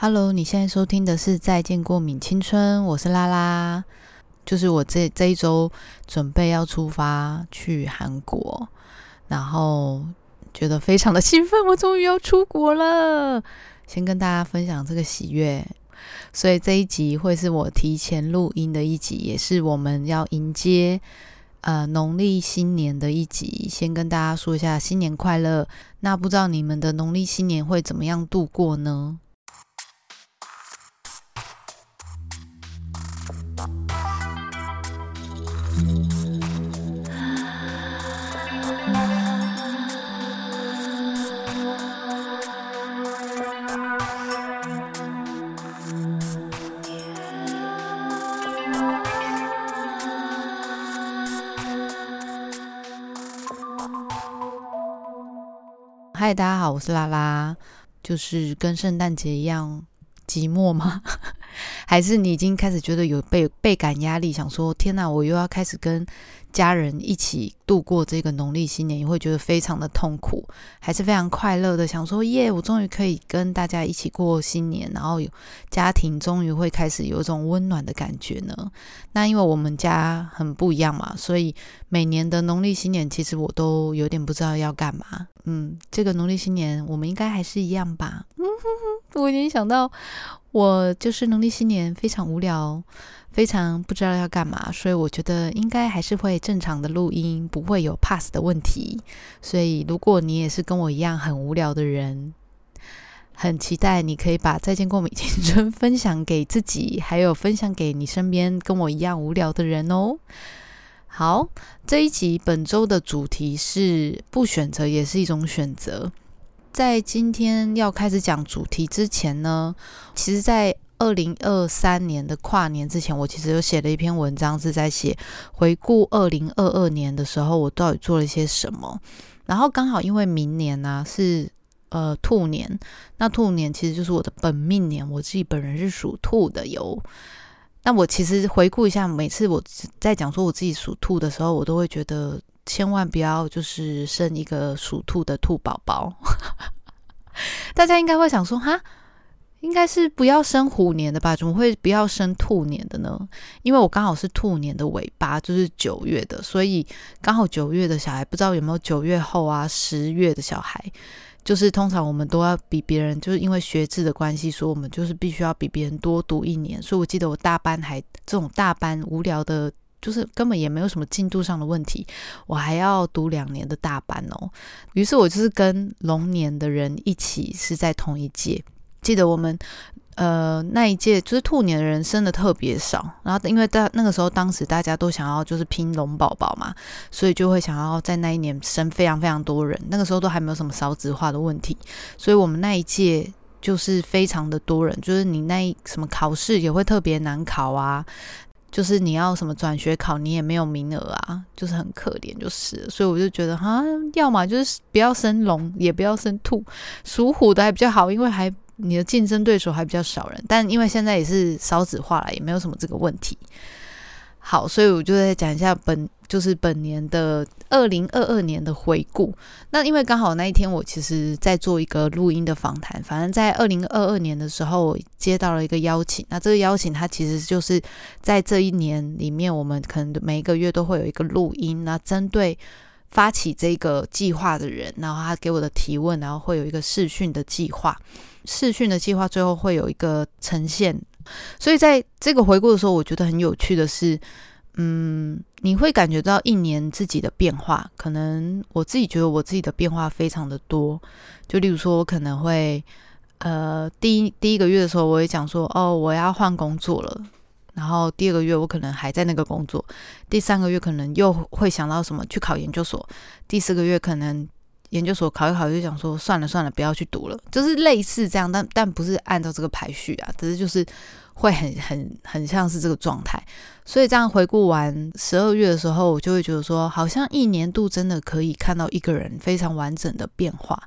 Hello，你现在收听的是《再见过敏青春》，我是拉拉。就是我这这一周准备要出发去韩国，然后觉得非常的兴奋，我终于要出国了。先跟大家分享这个喜悦，所以这一集会是我提前录音的一集，也是我们要迎接呃农历新年的一集。先跟大家说一下新年快乐。那不知道你们的农历新年会怎么样度过呢？嗨，大家好，我是拉拉。就是跟圣诞节一样寂寞吗？还是你已经开始觉得有倍倍感压力，想说天哪，我又要开始跟家人一起度过这个农历新年，也会觉得非常的痛苦，还是非常快乐的，想说耶，我终于可以跟大家一起过新年，然后家庭终于会开始有一种温暖的感觉呢？那因为我们家很不一样嘛，所以每年的农历新年，其实我都有点不知道要干嘛。嗯，这个农历新年我们应该还是一样吧？我已经想到。我就是农历新年非常无聊，非常不知道要干嘛，所以我觉得应该还是会正常的录音，不会有 pass 的问题。所以如果你也是跟我一样很无聊的人，很期待你可以把《再见过美青春 》分享给自己，还有分享给你身边跟我一样无聊的人哦。好，这一集本周的主题是不选择也是一种选择。在今天要开始讲主题之前呢，其实，在二零二三年的跨年之前，我其实有写了一篇文章，是在写回顾二零二二年的时候，我到底做了些什么。然后刚好因为明年呢是呃兔年，那兔年其实就是我的本命年，我自己本人是属兔的哟。那我其实回顾一下，每次我在讲说我自己属兔的时候，我都会觉得。千万不要就是生一个属兔的兔宝宝，大家应该会想说哈，应该是不要生虎年的吧？怎么会不要生兔年的呢？因为我刚好是兔年的尾巴，就是九月的，所以刚好九月的小孩，不知道有没有九月后啊十月的小孩，就是通常我们都要比别人，就是因为学制的关系，说我们就是必须要比别人多读一年。所以我记得我大班还这种大班无聊的。就是根本也没有什么进度上的问题，我还要读两年的大班哦。于是我就是跟龙年的人一起是在同一届。记得我们呃那一届就是兔年的人生的特别少，然后因为大那个时候当时大家都想要就是拼龙宝宝嘛，所以就会想要在那一年生非常非常多人。那个时候都还没有什么少子化的问题，所以我们那一届就是非常的多人，就是你那什么考试也会特别难考啊。就是你要什么转学考，你也没有名额啊，就是很可怜，就是，所以我就觉得哈，要么就是不要生龙，也不要生兔，属虎的还比较好，因为还你的竞争对手还比较少人，但因为现在也是少子化了，也没有什么这个问题。好，所以我就在讲一下本就是本年的二零二二年的回顾。那因为刚好那一天我其实在做一个录音的访谈，反正在二零二二年的时候我接到了一个邀请。那这个邀请它其实就是在这一年里面，我们可能每一个月都会有一个录音。那针对发起这个计划的人，然后他给我的提问，然后会有一个试训的计划。试训的计划最后会有一个呈现。所以在这个回顾的时候，我觉得很有趣的是，嗯，你会感觉到一年自己的变化。可能我自己觉得我自己的变化非常的多。就例如说，我可能会，呃，第一第一个月的时候，我会讲说，哦，我要换工作了。然后第二个月，我可能还在那个工作。第三个月，可能又会想到什么去考研究所。第四个月，可能研究所考一考，就想说算了算了，不要去读了。就是类似这样，但但不是按照这个排序啊，只是就是。会很很很像是这个状态，所以这样回顾完十二月的时候，我就会觉得说，好像一年度真的可以看到一个人非常完整的变化。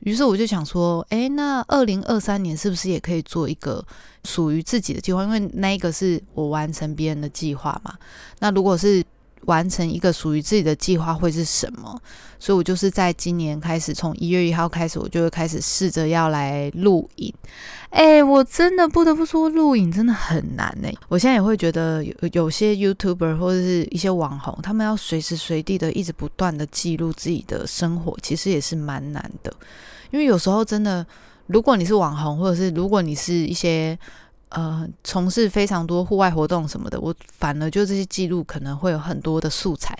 于是我就想说，哎，那二零二三年是不是也可以做一个属于自己的计划？因为那一个是我完成别人的计划嘛。那如果是完成一个属于自己的计划会是什么。所以我就是在今年开始，从一月一号开始，我就会开始试着要来录影。哎，我真的不得不说，录影真的很难哎。我现在也会觉得有有些 YouTuber 或者是一些网红，他们要随时随地的一直不断的记录自己的生活，其实也是蛮难的。因为有时候真的，如果你是网红，或者是如果你是一些呃从事非常多户外活动什么的，我反而就这些记录可能会有很多的素材。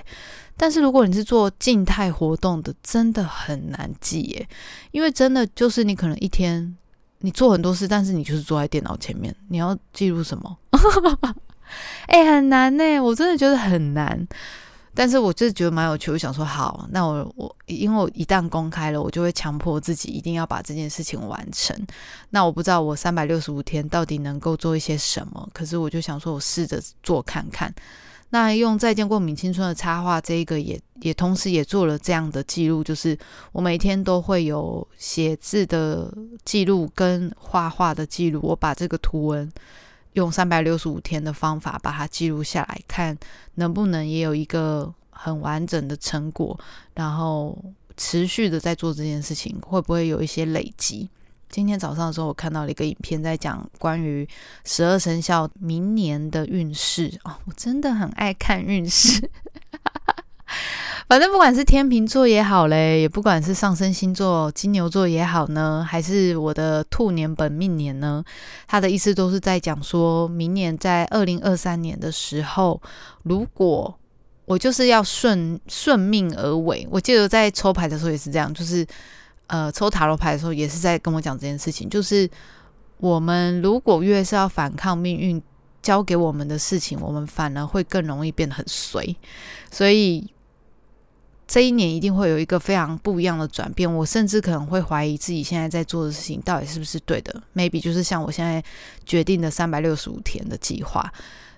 但是如果你是做静态活动的，真的很难记耶，因为真的就是你可能一天你做很多事，但是你就是坐在电脑前面，你要记录什么？哎，很难呢，我真的觉得很难。但是我就是觉得蛮有趣，我想说好，那我我因为我一旦公开了，我就会强迫自己一定要把这件事情完成。那我不知道我三百六十五天到底能够做一些什么，可是我就想说我试着做看看。那用再见过敏青春的插画，这一个也也同时也做了这样的记录，就是我每天都会有写字的记录跟画画的记录，我把这个图文用三百六十五天的方法把它记录下来，看能不能也有一个很完整的成果，然后持续的在做这件事情，会不会有一些累积？今天早上的时候，我看到了一个影片，在讲关于十二生肖明年的运势哦。我真的很爱看运势，反正不管是天秤座也好嘞，也不管是上升星座金牛座也好呢，还是我的兔年本命年呢，他的意思都是在讲说，明年在二零二三年的时候，如果我就是要顺顺命而为，我记得在抽牌的时候也是这样，就是。呃，抽塔罗牌的时候也是在跟我讲这件事情，就是我们如果越是要反抗命运交给我们的事情，我们反而会更容易变得很随。所以这一年一定会有一个非常不一样的转变。我甚至可能会怀疑自己现在在做的事情到底是不是对的。Maybe 就是像我现在决定的三百六十五天的计划，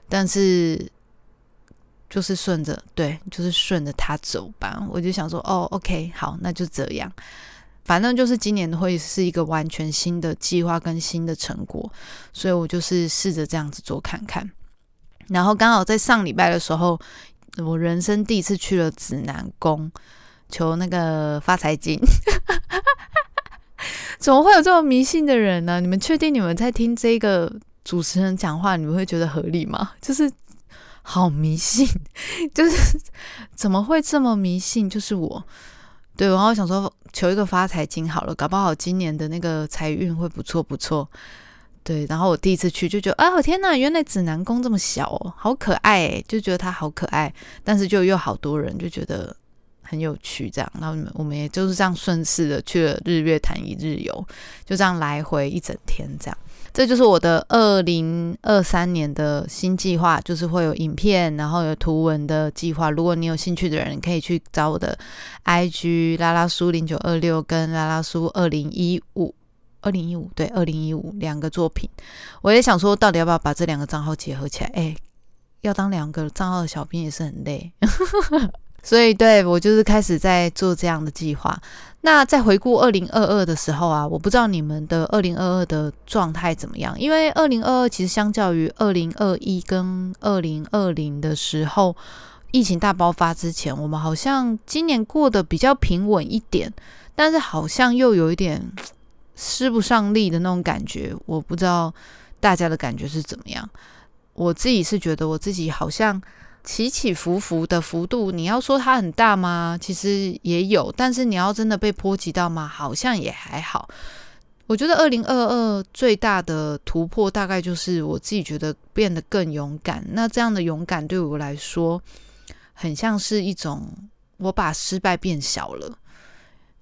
但是就是顺着对，就是顺着它走吧。我就想说，哦，OK，好，那就这样。反正就是今年会是一个完全新的计划跟新的成果，所以我就是试着这样子做看看。然后刚好在上礼拜的时候，我人生第一次去了指南宫求那个发财金。怎么会有这么迷信的人呢？你们确定你们在听这个主持人讲话，你们会觉得合理吗？就是好迷信，就是怎么会这么迷信？就是我。对，然后想说求一个发财金好了，搞不好今年的那个财运会不错不错。对，然后我第一次去就觉得，啊，天哪，原来指南宫这么小哦，好可爱，就觉得它好可爱，但是就又好多人，就觉得很有趣这样。然后我们也就是这样顺势的去了日月潭一日游，就这样来回一整天这样。这就是我的二零二三年的新计划，就是会有影片，然后有图文的计划。如果你有兴趣的人，可以去找我的 IG 拉拉苏零九二六跟拉拉苏二零一五二零一五对二零一五两个作品。我也想说，到底要不要把这两个账号结合起来？哎，要当两个账号的小编也是很累。所以，对我就是开始在做这样的计划。那在回顾二零二二的时候啊，我不知道你们的二零二二的状态怎么样？因为二零二二其实相较于二零二一跟二零二零的时候，疫情大爆发之前，我们好像今年过得比较平稳一点，但是好像又有一点施不上力的那种感觉。我不知道大家的感觉是怎么样。我自己是觉得我自己好像。起起伏伏的幅度，你要说它很大吗？其实也有，但是你要真的被波及到吗？好像也还好。我觉得二零二二最大的突破，大概就是我自己觉得变得更勇敢。那这样的勇敢对我来说，很像是一种我把失败变小了，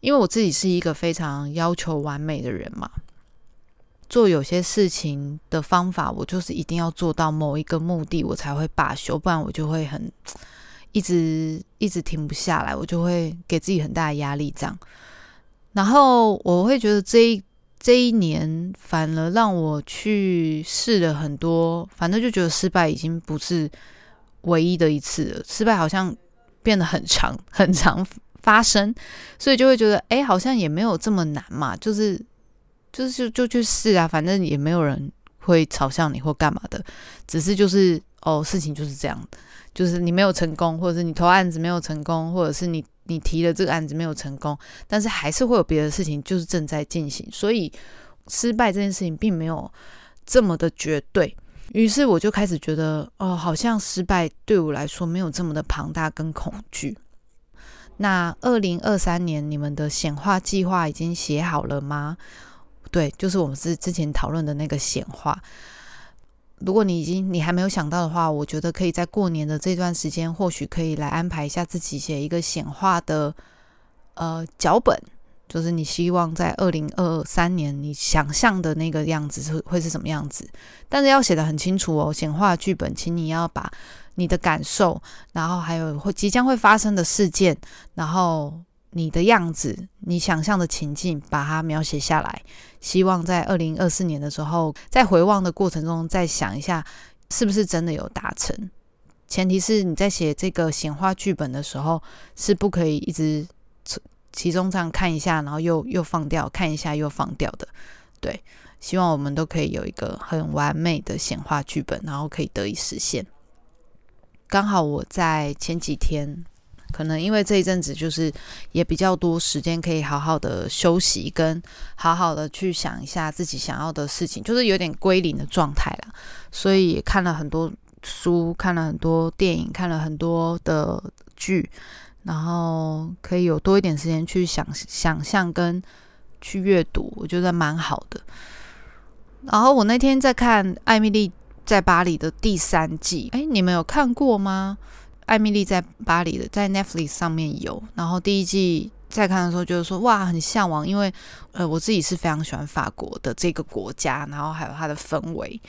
因为我自己是一个非常要求完美的人嘛。做有些事情的方法，我就是一定要做到某一个目的，我才会罢休，不然我就会很一直一直停不下来，我就会给自己很大的压力。这样，然后我会觉得这一这一年反而让我去试了很多，反正就觉得失败已经不是唯一的一次了，失败好像变得很长很长发生，所以就会觉得哎，好像也没有这么难嘛，就是。就是就去试啊，反正也没有人会嘲笑你或干嘛的，只是就是哦，事情就是这样，就是你没有成功，或者是你投案子没有成功，或者是你你提的这个案子没有成功，但是还是会有别的事情就是正在进行，所以失败这件事情并没有这么的绝对。于是我就开始觉得，哦，好像失败对我来说没有这么的庞大跟恐惧。那二零二三年你们的显化计划已经写好了吗？对，就是我们是之前讨论的那个显化。如果你已经你还没有想到的话，我觉得可以在过年的这段时间，或许可以来安排一下自己写一个显化的呃脚本。就是你希望在二零二三年，你想象的那个样子是会是什么样子？但是要写的很清楚哦，显化剧本，请你要把你的感受，然后还有会即将会发生的事件，然后你的样子，你想象的情境，把它描写下来。希望在二零二四年的时候，在回望的过程中，再想一下是不是真的有达成。前提是你在写这个显化剧本的时候，是不可以一直。其中这样看一下，然后又又放掉，看一下又放掉的，对，希望我们都可以有一个很完美的显化剧本，然后可以得以实现。刚好我在前几天，可能因为这一阵子就是也比较多时间，可以好好的休息，跟好好的去想一下自己想要的事情，就是有点归零的状态啦。所以看了很多书，看了很多电影，看了很多的剧。然后可以有多一点时间去想想象跟去阅读，我觉得蛮好的。然后我那天在看《艾米丽在巴黎》的第三季，哎，你们有看过吗？《艾米丽在巴黎》的在 Netflix 上面有。然后第一季在看的时候，就是说哇，很向往，因为呃，我自己是非常喜欢法国的这个国家，然后还有它的氛围。《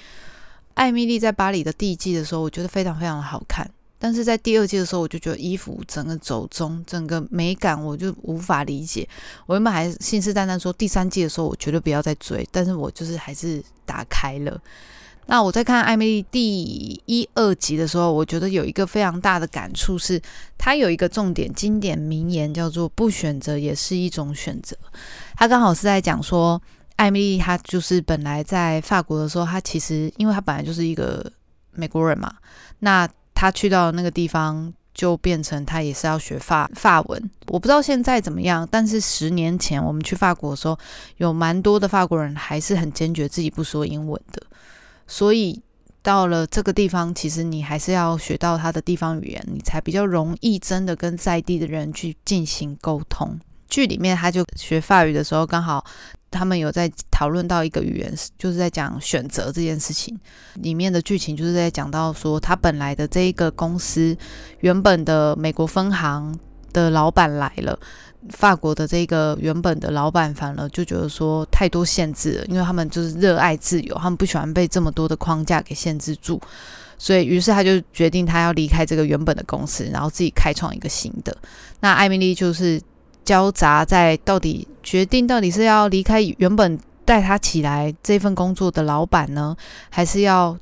艾米丽在巴黎》的第一季的时候，我觉得非常非常的好看。但是在第二季的时候，我就觉得衣服整个走中，整个美感我就无法理解。我原本还信誓旦旦说第三季的时候我绝对不要再追，但是我就是还是打开了。那我在看《艾米丽》第一二集的时候，我觉得有一个非常大的感触是，她有一个重点经典名言叫做“不选择也是一种选择”。他刚好是在讲说，艾米丽她就是本来在法国的时候，她其实因为她本来就是一个美国人嘛，那。她去到那个地方，就变成他也是要学法法文。我不知道现在怎么样，但是十年前我们去法国的时候，有蛮多的法国人还是很坚决自己不说英文的。所以到了这个地方，其实你还是要学到他的地方语言，你才比较容易真的跟在地的人去进行沟通。剧里面他就学法语的时候，刚好。他们有在讨论到一个语言，就是在讲选择这件事情。里面的剧情就是在讲到说，他本来的这一个公司原本的美国分行的老板来了，法国的这个原本的老板反而就觉得说太多限制了，因为他们就是热爱自由，他们不喜欢被这么多的框架给限制住，所以于是他就决定他要离开这个原本的公司，然后自己开创一个新的。那艾米丽就是。交杂在到底决定到底是要离开原本带他起来这份工作的老板呢，还是要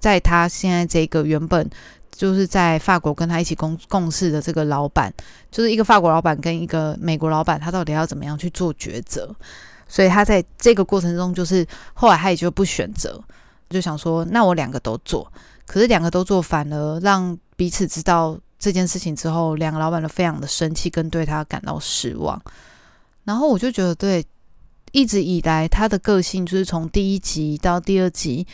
在他现在这个原本就是在法国跟他一起共共事的这个老板，就是一个法国老板跟一个美国老板，他到底要怎么样去做抉择？所以他在这个过程中，就是后来他也就不选择，就想说，那我两个都做，可是两个都做，反而让彼此知道。这件事情之后，两个老板都非常的生气，跟对他感到失望。然后我就觉得，对，一直以来他的个性就是从第一集到第二集，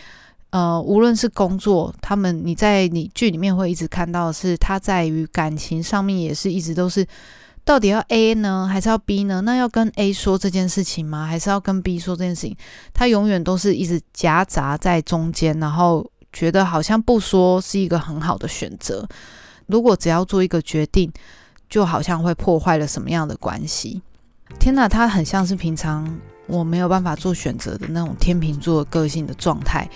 呃，无论是工作，他们你在你剧里面会一直看到是他在于感情上面也是一直都是，到底要 A 呢，还是要 B 呢？那要跟 A 说这件事情吗？还是要跟 B 说这件事情？他永远都是一直夹杂在中间，然后觉得好像不说是一个很好的选择。如果只要做一个决定，就好像会破坏了什么样的关系？天哪，他很像是平常我没有办法做选择的那种天秤座个性的状态，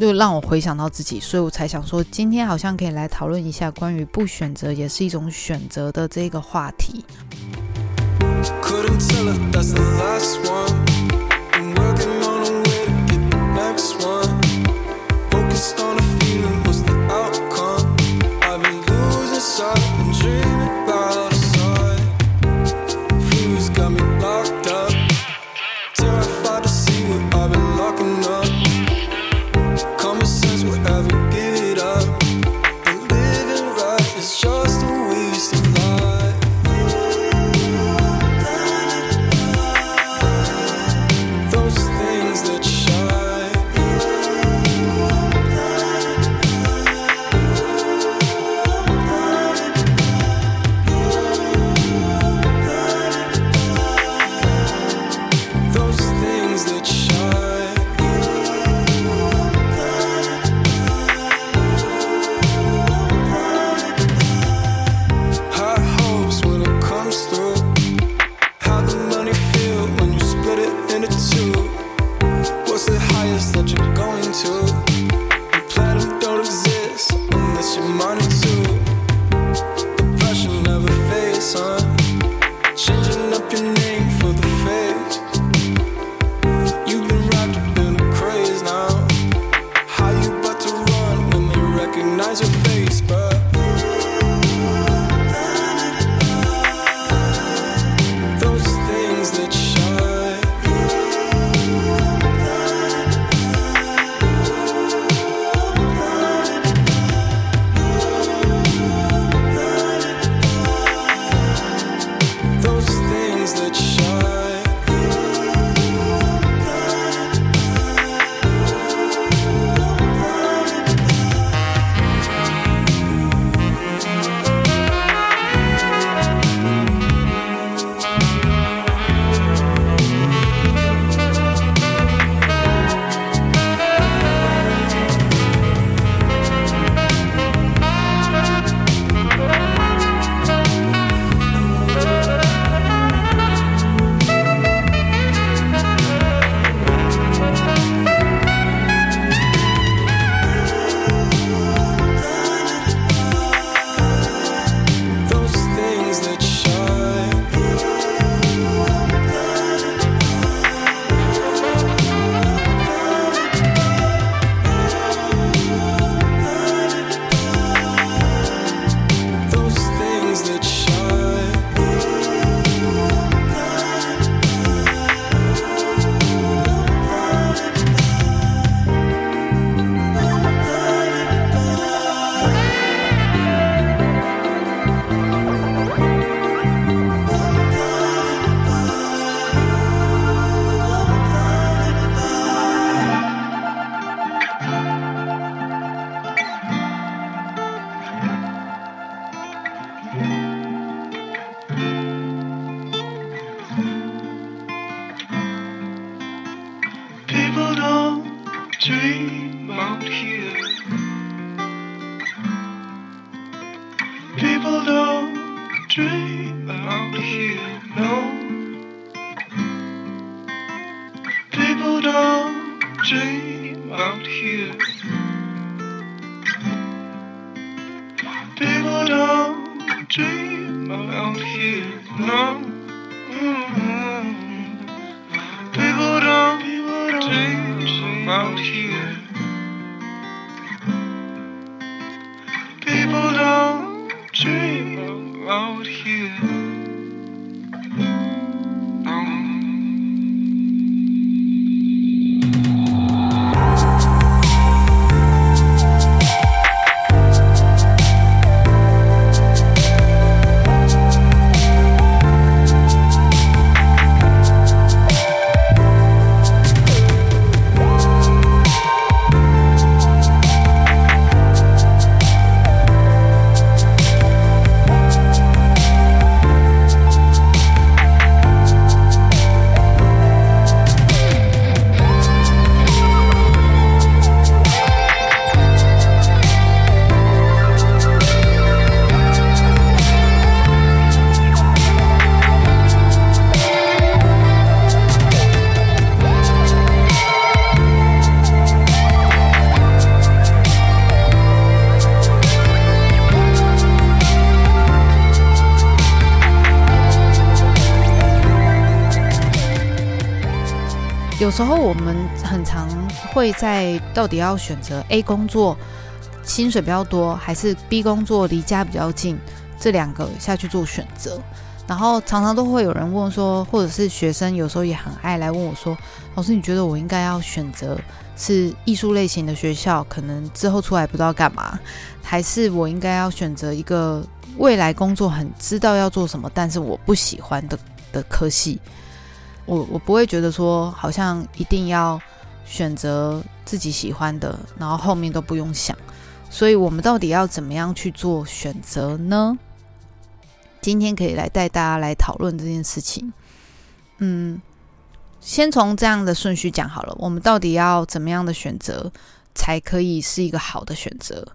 就让我回想到自己，所以我才想说，今天好像可以来讨论一下关于不选择也是一种选择的这个话题。Couldn't tell if that's the last one. 时候我们很常会在到底要选择 A 工作薪水比较多，还是 B 工作离家比较近，这两个下去做选择。然后常常都会有人问说，或者是学生有时候也很爱来问我说：“老师，你觉得我应该要选择是艺术类型的学校，可能之后出来不知道干嘛，还是我应该要选择一个未来工作很知道要做什么，但是我不喜欢的的科系？”我我不会觉得说好像一定要选择自己喜欢的，然后后面都不用想。所以我们到底要怎么样去做选择呢？今天可以来带大家来讨论这件事情。嗯，先从这样的顺序讲好了。我们到底要怎么样的选择才可以是一个好的选择？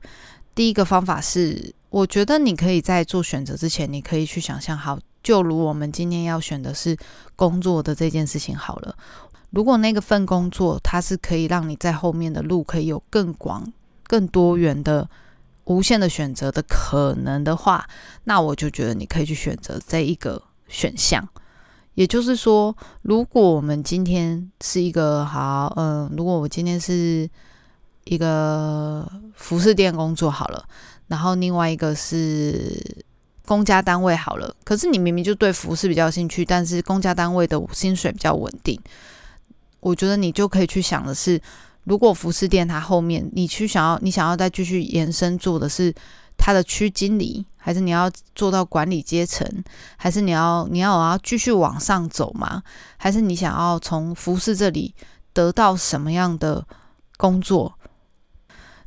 第一个方法是，我觉得你可以在做选择之前，你可以去想象好。就如我们今天要选的是工作的这件事情好了，如果那个份工作它是可以让你在后面的路可以有更广、更多元的、无限的选择的可能的话，那我就觉得你可以去选择这一个选项。也就是说，如果我们今天是一个好，嗯，如果我今天是一个服饰店工作好了，然后另外一个是。公家单位好了，可是你明明就对服饰比较兴趣，但是公家单位的薪水比较稳定，我觉得你就可以去想的是，如果服饰店它后面你去想要，你想要再继续延伸做的是它的区经理，还是你要做到管理阶层，还是你要你要要继续往上走吗？还是你想要从服饰这里得到什么样的工作？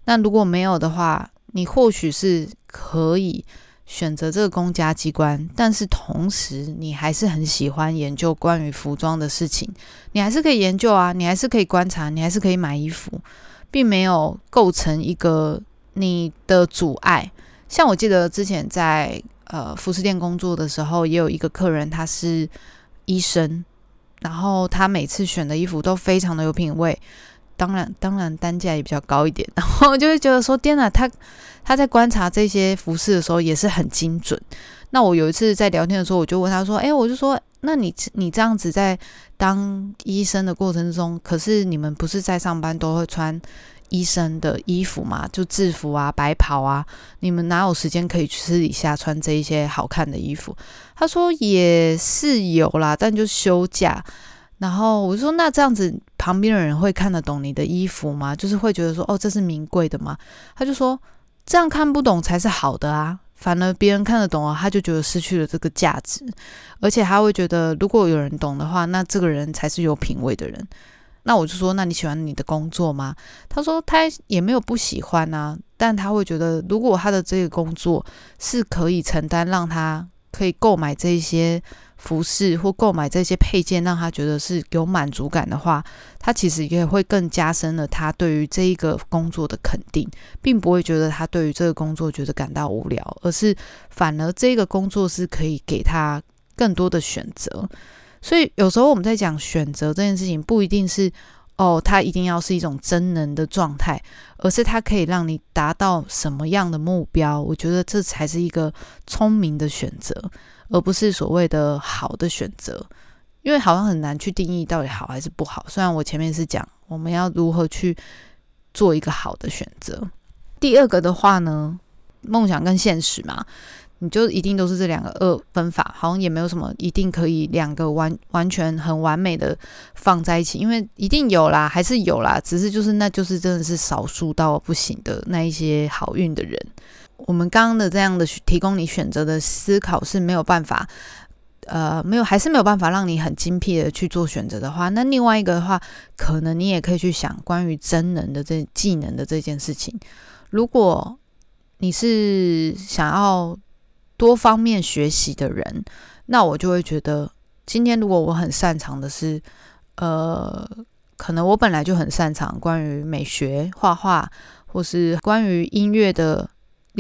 那如果没有的话，你或许是可以。选择这个公家机关，但是同时你还是很喜欢研究关于服装的事情，你还是可以研究啊，你还是可以观察，你还是可以买衣服，并没有构成一个你的阻碍。像我记得之前在呃服饰店工作的时候，也有一个客人他是医生，然后他每次选的衣服都非常的有品味。当然，当然单价也比较高一点，然后就会觉得说，天哪，他他在观察这些服饰的时候也是很精准。那我有一次在聊天的时候，我就问他说：“哎，我就说，那你你这样子在当医生的过程中，可是你们不是在上班都会穿医生的衣服嘛？就制服啊、白袍啊，你们哪有时间可以私底下穿这一些好看的衣服？”他说：“也是有啦，但就休假。”然后我就说：“那这样子。”旁边的人会看得懂你的衣服吗？就是会觉得说，哦，这是名贵的吗？他就说，这样看不懂才是好的啊。反而别人看得懂啊，他就觉得失去了这个价值，而且他会觉得，如果有人懂的话，那这个人才是有品味的人。那我就说，那你喜欢你的工作吗？他说他也没有不喜欢啊，但他会觉得，如果他的这个工作是可以承担让他可以购买这些。服饰或购买这些配件，让他觉得是有满足感的话，他其实也会更加深了他对于这一个工作的肯定，并不会觉得他对于这个工作觉得感到无聊，而是反而这个工作是可以给他更多的选择。所以有时候我们在讲选择这件事情，不一定是哦，它一定要是一种真能的状态，而是它可以让你达到什么样的目标。我觉得这才是一个聪明的选择。而不是所谓的好的选择，因为好像很难去定义到底好还是不好。虽然我前面是讲我们要如何去做一个好的选择。第二个的话呢，梦想跟现实嘛，你就一定都是这两个二分法，好像也没有什么一定可以两个完完全很完美的放在一起，因为一定有啦，还是有啦，只是就是那就是真的是少数到不行的那一些好运的人。我们刚刚的这样的提供你选择的思考是没有办法，呃，没有还是没有办法让你很精辟的去做选择的话，那另外一个的话，可能你也可以去想关于真能的这技能的这件事情。如果你是想要多方面学习的人，那我就会觉得，今天如果我很擅长的是，呃，可能我本来就很擅长关于美学、画画，或是关于音乐的。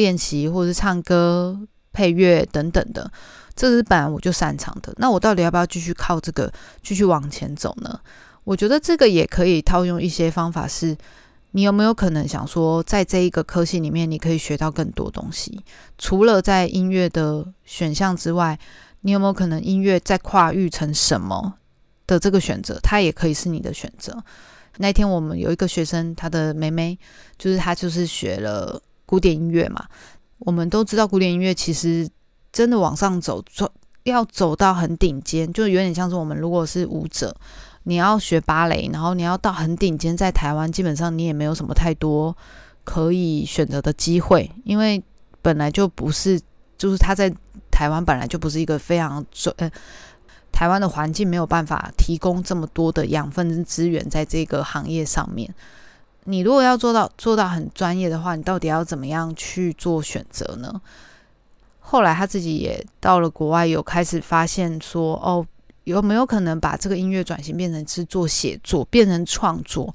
练习或者是唱歌、配乐等等的，这是本来我就擅长的。那我到底要不要继续靠这个继续往前走呢？我觉得这个也可以套用一些方法。是，你有没有可能想说，在这一个科系里面，你可以学到更多东西？除了在音乐的选项之外，你有没有可能音乐再跨域成什么的这个选择？它也可以是你的选择。那天我们有一个学生，他的妹妹就是他就是学了。古典音乐嘛，我们都知道，古典音乐其实真的往上走，走要走到很顶尖，就有点像是我们如果是舞者，你要学芭蕾，然后你要到很顶尖，在台湾基本上你也没有什么太多可以选择的机会，因为本来就不是，就是他在台湾本来就不是一个非常准，台湾的环境没有办法提供这么多的养分资源在这个行业上面。你如果要做到做到很专业的话，你到底要怎么样去做选择呢？后来他自己也到了国外，有开始发现说，哦，有没有可能把这个音乐转型变成是做写作，变成创作？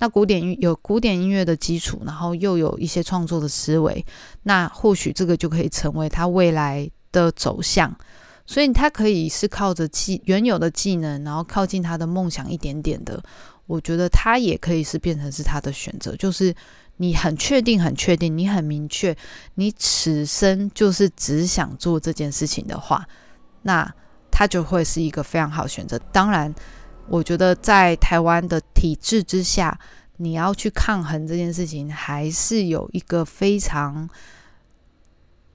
那古典有古典音乐的基础，然后又有一些创作的思维，那或许这个就可以成为他未来的走向。所以他可以是靠着技原有的技能，然后靠近他的梦想一点点的。我觉得他也可以是变成是他的选择，就是你很确定、很确定，你很明确，你此生就是只想做这件事情的话，那他就会是一个非常好选择。当然，我觉得在台湾的体制之下，你要去抗衡这件事情，还是有一个非常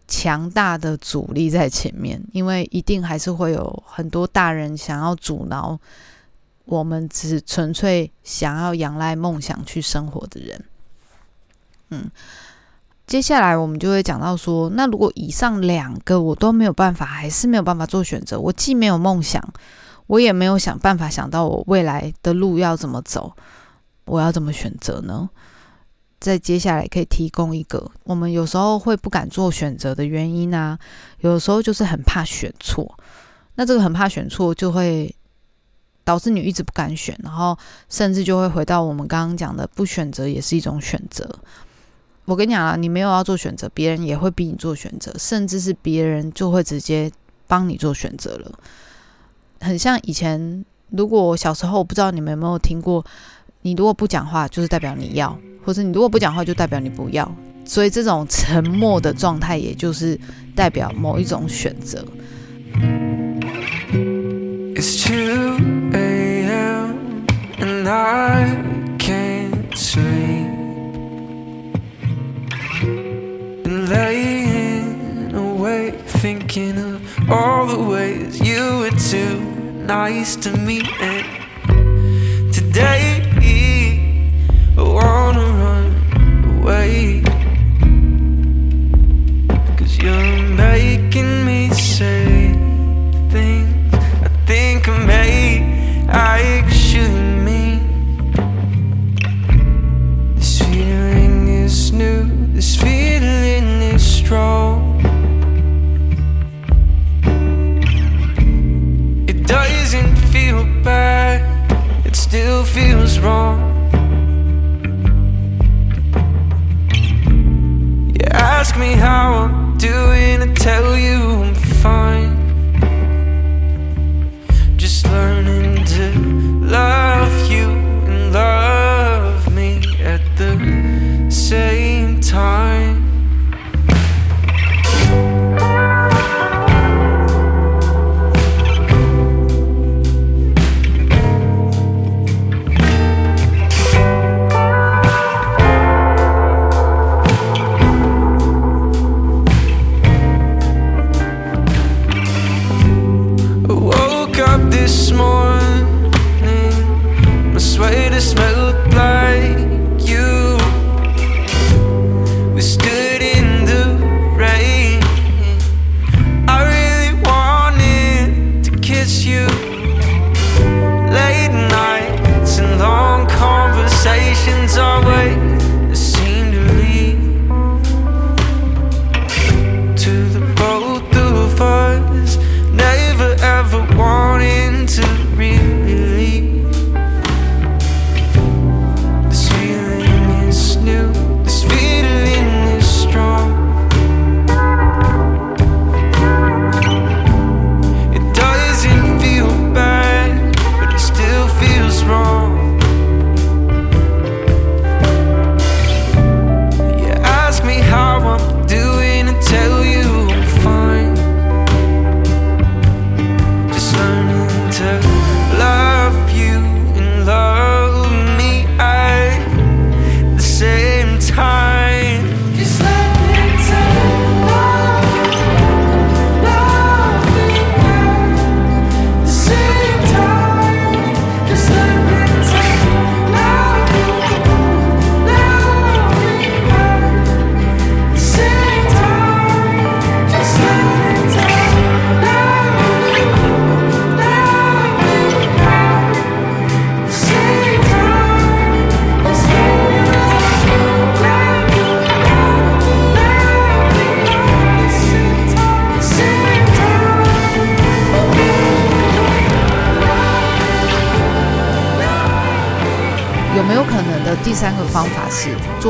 强大的阻力在前面，因为一定还是会有很多大人想要阻挠。我们只纯粹想要仰赖梦想去生活的人，嗯，接下来我们就会讲到说，那如果以上两个我都没有办法，还是没有办法做选择，我既没有梦想，我也没有想办法想到我未来的路要怎么走，我要怎么选择呢？在接下来可以提供一个，我们有时候会不敢做选择的原因啊，有时候就是很怕选错，那这个很怕选错就会。导致你一直不敢选，然后甚至就会回到我们刚刚讲的，不选择也是一种选择。我跟你讲啊，你没有要做选择，别人也会逼你做选择，甚至是别人就会直接帮你做选择了。很像以前，如果小时候我不知道你们有没有听过，你如果不讲话，就是代表你要；或者你如果不讲话，就代表你不要。所以这种沉默的状态，也就是代表某一种选择。And I can't sleep. And laying awake, thinking of all the ways you were too nice to me. And today,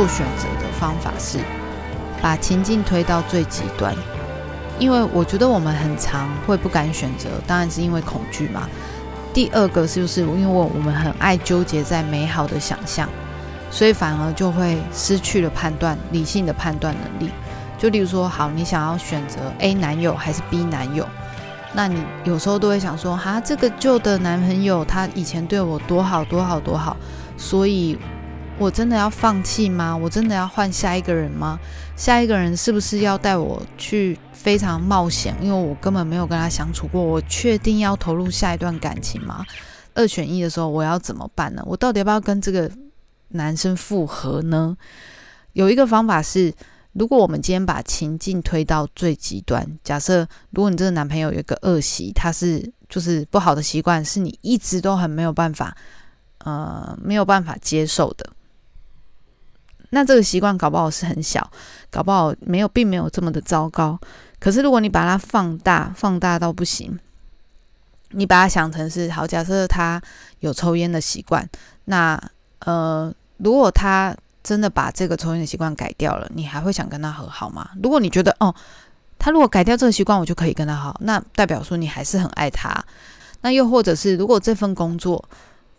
做选择的方法是把情境推到最极端？因为我觉得我们很常会不敢选择，当然是因为恐惧嘛。第二个是就是因为我我们很爱纠结在美好的想象，所以反而就会失去了判断理性的判断能力。就例如说，好，你想要选择 A 男友还是 B 男友，那你有时候都会想说，哈，这个旧的男朋友他以前对我多好多好多好，所以我真的要放弃吗？我真的要换下一个人吗？下一个人是不是要带我去非常冒险？因为我根本没有跟他相处过，我确定要投入下一段感情吗？二选一的时候，我要怎么办呢？我到底要不要跟这个男生复合呢？有一个方法是，如果我们今天把情境推到最极端，假设如果你这个男朋友有一个恶习，他是就是不好的习惯，是你一直都很没有办法，呃，没有办法接受的。那这个习惯搞不好是很小，搞不好没有，并没有这么的糟糕。可是如果你把它放大，放大到不行，你把它想成是好，假设他有抽烟的习惯，那呃，如果他真的把这个抽烟的习惯改掉了，你还会想跟他和好吗？如果你觉得哦，他如果改掉这个习惯，我就可以跟他好，那代表说你还是很爱他。那又或者是，如果这份工作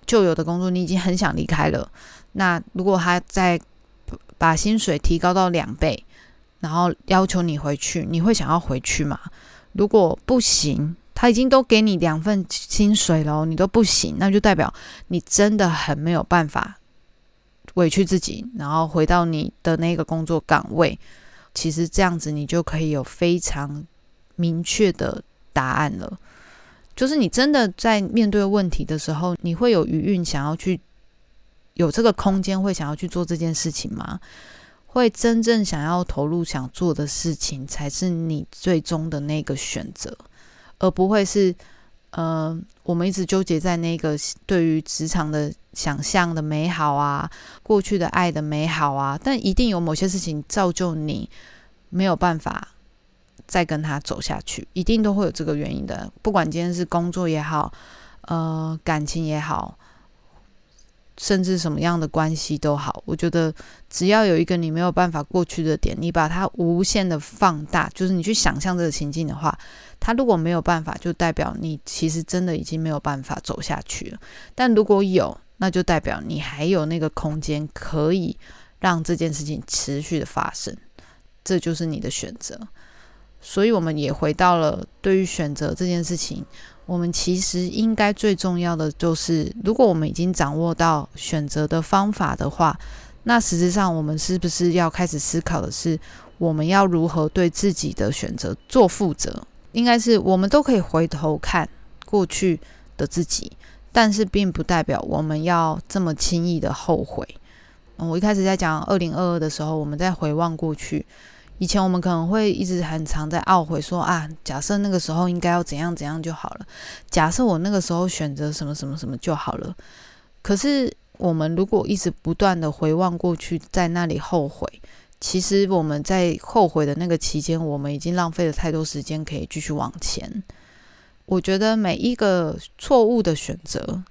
旧有的工作你已经很想离开了，那如果他在把薪水提高到两倍，然后要求你回去，你会想要回去吗？如果不行，他已经都给你两份薪水了，你都不行，那就代表你真的很没有办法委屈自己，然后回到你的那个工作岗位。其实这样子，你就可以有非常明确的答案了。就是你真的在面对问题的时候，你会有余韵想要去有这个空间，会想要去做这件事情吗？会真正想要投入想做的事情，才是你最终的那个选择，而不会是呃，我们一直纠结在那个对于职场的想象的美好啊，过去的爱的美好啊，但一定有某些事情造就你没有办法再跟他走下去，一定都会有这个原因的。不管今天是工作也好，呃，感情也好，甚至什么样的关系都好，我觉得只要有一个你没有办法过去的点，你把它无限的放大，就是你去想象这个情境的话，它如果没有办法，就代表你其实真的已经没有办法走下去了。但如果有，那就代表你还有那个空间可以让这件事情持续的发生，这就是你的选择。所以我们也回到了对于选择这件事情。我们其实应该最重要的就是，如果我们已经掌握到选择的方法的话，那实质上我们是不是要开始思考的是，我们要如何对自己的选择做负责？应该是我们都可以回头看过去的自己，但是并不代表我们要这么轻易的后悔。我一开始在讲二零二二的时候，我们在回望过去。以前我们可能会一直很常在懊悔，说啊，假设那个时候应该要怎样怎样就好了，假设我那个时候选择什么什么什么就好了。可是我们如果一直不断的回望过去，在那里后悔，其实我们在后悔的那个期间，我们已经浪费了太多时间可以继续往前。我觉得每一个错误的选择，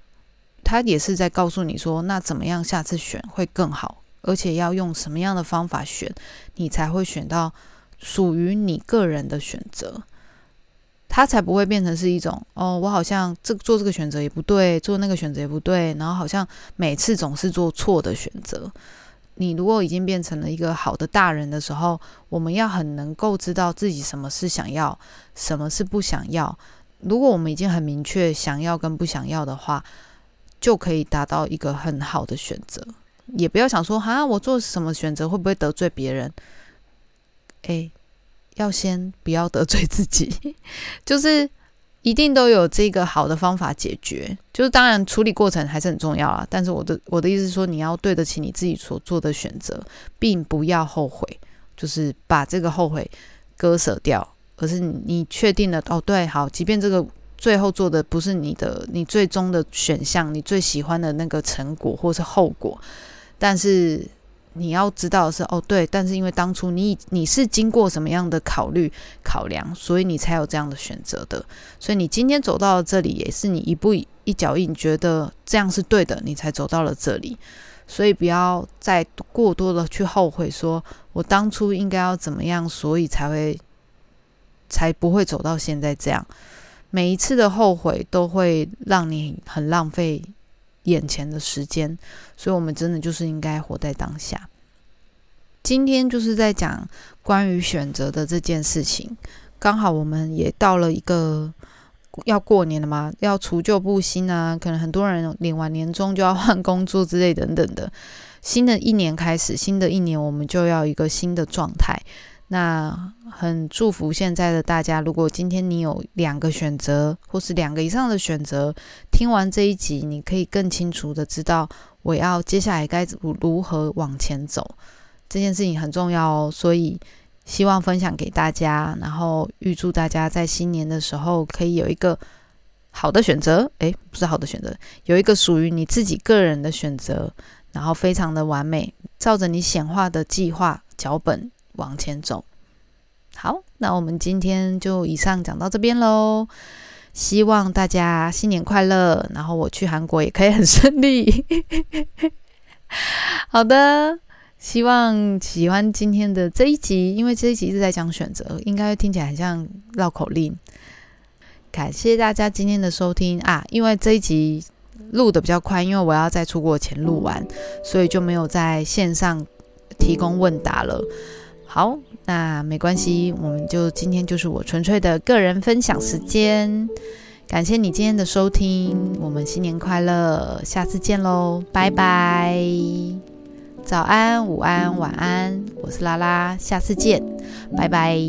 它也是在告诉你说，那怎么样下次选会更好。而且要用什么样的方法选，你才会选到属于你个人的选择，它才不会变成是一种哦，我好像这做这个选择也不对，做那个选择也不对，然后好像每次总是做错的选择。你如果已经变成了一个好的大人的时候，我们要很能够知道自己什么是想要，什么是不想要。如果我们已经很明确想要跟不想要的话，就可以达到一个很好的选择。也不要想说哈，我做什么选择会不会得罪别人？哎，要先不要得罪自己，就是一定都有这个好的方法解决。就是当然处理过程还是很重要啊。但是我的我的意思是说，你要对得起你自己所做的选择，并不要后悔，就是把这个后悔割舍掉。可是你确定了哦，对，好，即便这个。最后做的不是你的，你最终的选项，你最喜欢的那个成果或是后果，但是你要知道的是，哦，对，但是因为当初你你是经过什么样的考虑考量，所以你才有这样的选择的，所以你今天走到了这里，也是你一步一脚印，觉得这样是对的，你才走到了这里，所以不要再过多的去后悔，说我当初应该要怎么样，所以才会才不会走到现在这样。每一次的后悔都会让你很浪费眼前的时间，所以我们真的就是应该活在当下。今天就是在讲关于选择的这件事情，刚好我们也到了一个要过年了嘛，要除旧布新啊，可能很多人领完年终就要换工作之类等等的。新的一年开始，新的一年我们就要一个新的状态。那很祝福现在的大家。如果今天你有两个选择，或是两个以上的选择，听完这一集，你可以更清楚的知道我要接下来该如何往前走。这件事情很重要哦，所以希望分享给大家，然后预祝大家在新年的时候可以有一个好的选择。诶，不是好的选择，有一个属于你自己个人的选择，然后非常的完美，照着你显化的计划脚本。往前走，好，那我们今天就以上讲到这边喽。希望大家新年快乐，然后我去韩国也可以很顺利。好的，希望喜欢今天的这一集，因为这一集一直在讲选择，应该听起来很像绕口令。感谢大家今天的收听啊！因为这一集录的比较快，因为我要在出国前录完，所以就没有在线上提供问答了。好，那没关系，我们就今天就是我纯粹的个人分享时间。感谢你今天的收听，我们新年快乐，下次见喽，拜拜！早安、午安、晚安，我是拉拉，下次见，拜拜。